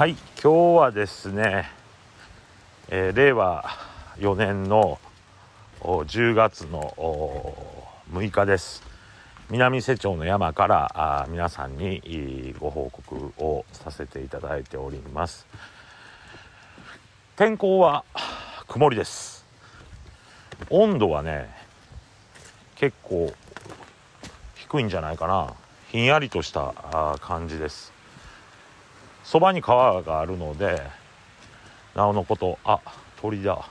はい今日はですね、えー、令和4年の10月の6日です。南瀬町の山からあ皆さんにご報告をさせていただいております。天候は曇りです。温度はね結構低いんじゃないかな。ひんやりとした感じです。そばに川があるのでなおのことあ鳥だ。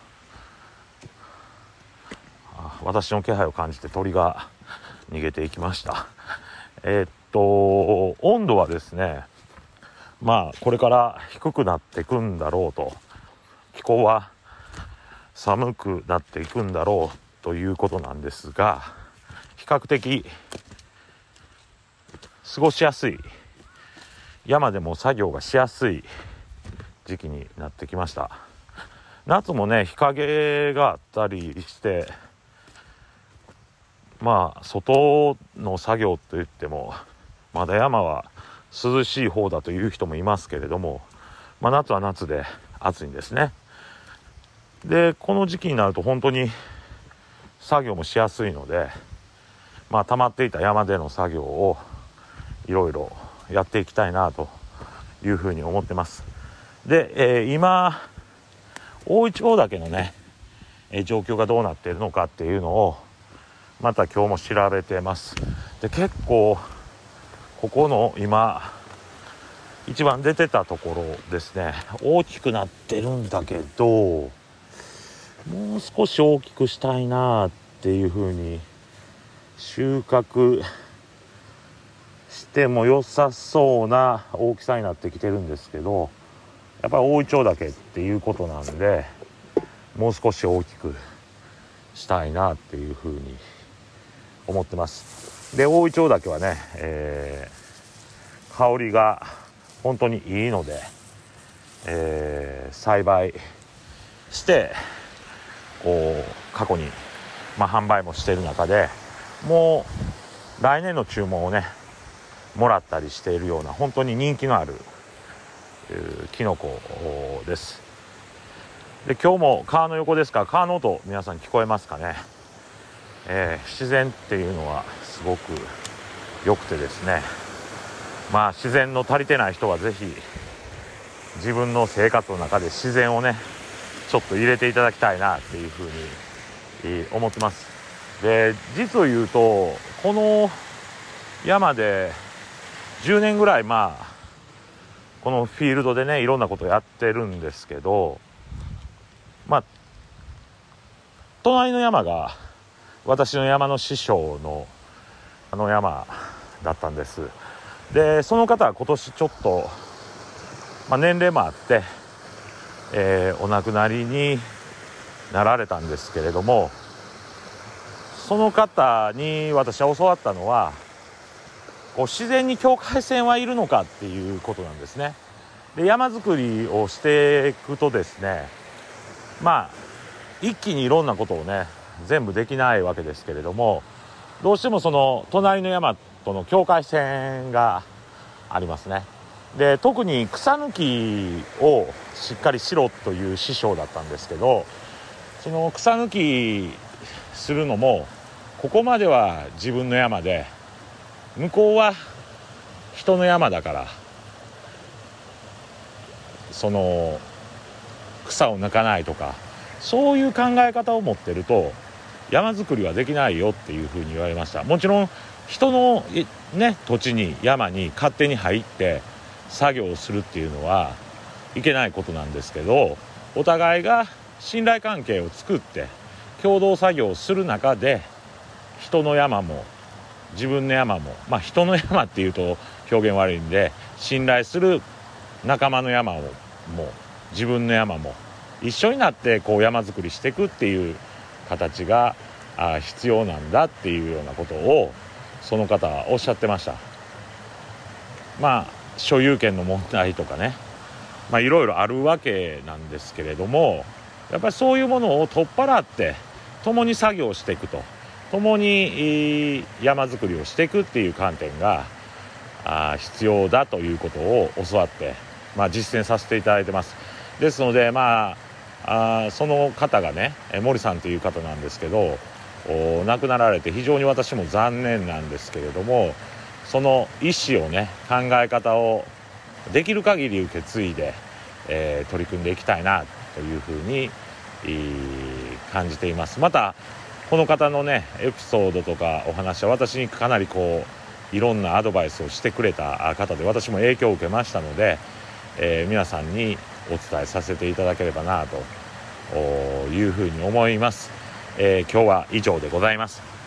私の気配を感じて鳥が逃げていきました。えー、っと温度はですねまあこれから低くなっていくんだろうと。気候は寒くなっていくんだろうということなんですが比較的過ごしやすい山でも作業がしやすい時期になってきました。夏もね日陰があったりしてまあ外の作業といってもまだ山は涼しい方だという人もいますけれども、まあ、夏は夏で暑いんですね。でこの時期になると本当に作業もしやすいのでまあ溜まっていた山での作業をいろいろやっていきたいなというふうに思ってます。で、えー、今大イチョウ岳のね、えー、状況がどうなっているのかっていうのをまた今日も調べてます。で結構ここの今一番出てたところですね。大きくなってるんだけどもう少し大きくしたいなっていうふうに収穫しても良さそうな大きさになってきてるんですけどやっぱり大イチョウ岳っていうことなんでもう少し大きくしたいなっていうふうに思ってます。で大イチョウ岳はね、えー、香りが本当にいいので、えー、栽培してこう過去に、まあ、販売もしてる中でもう来年の注文をねもらったりしているような本当に人気のあるキノコです。で今日も川の横ですか？ら川の音皆さん聞こえますかね、えー、自然っていうのはすごく良くてですね。まあ自然の足りてない人は是非自分の生活の中で自然をねちょっと入れていただきたいなっていうふうに思ってます。で実を言うとこの山で10年ぐらいまあこのフィールドでねいろんなことやってるんですけどまあ隣の山が私の山の師匠のあの山だったんです。でその方は今年ちょっと、まあ、年齢もあって、えー、お亡くなりになられたんですけれどもその方に私は教わったのはこう自然に境界線はいるのかっていうことなんですね。で山づくりをしていくとですねまあ一気にいろんなことをね全部できないわけですけれどもどうしてもその隣の山との境界線がありますね。で特に草抜きをしっかりしろという師匠だったんですけどその草抜きするのもここまでは自分の山で向こうは人の山だからその草を抜かないとかそういう考え方を持ってると山づくりはできないよっていうふうに言われました。もちろん人のね土地に山に勝手に入って作業をするっていうのはいけないことなんですけどお互いが信頼関係を作って共同作業をする中で人の山も自分の山もまあ人の山っていうと表現悪いんで信頼する仲間の山をも自分の山も一緒になってこう山づくりしていくっていう形があ必要なんだっていうようなことをその方はおっしゃってました。まあ所有権の問題とかね。まあいろいろあるわけなんですけれどもやっぱりそういうものを取っ払って共に作業していくと。共に山づくりをしていくっていう観点が必要だということを教わってまあ、実践させていただいてます。ですのでまああその方がね森さんという方なんですけど亡くなられて非常に私も残念なんですけれどもその意思をね考え方をできる限り受け継いで、えー、取り組んでいきたいなというふうに感じています。またこの方のねエピソードとかお話は私にかなりこういろんなアドバイスをしてくれた方で私も影響を受けましたので、えー、皆さんにお伝えさせていただければなというふうに思います、えー、今日は以上でございます。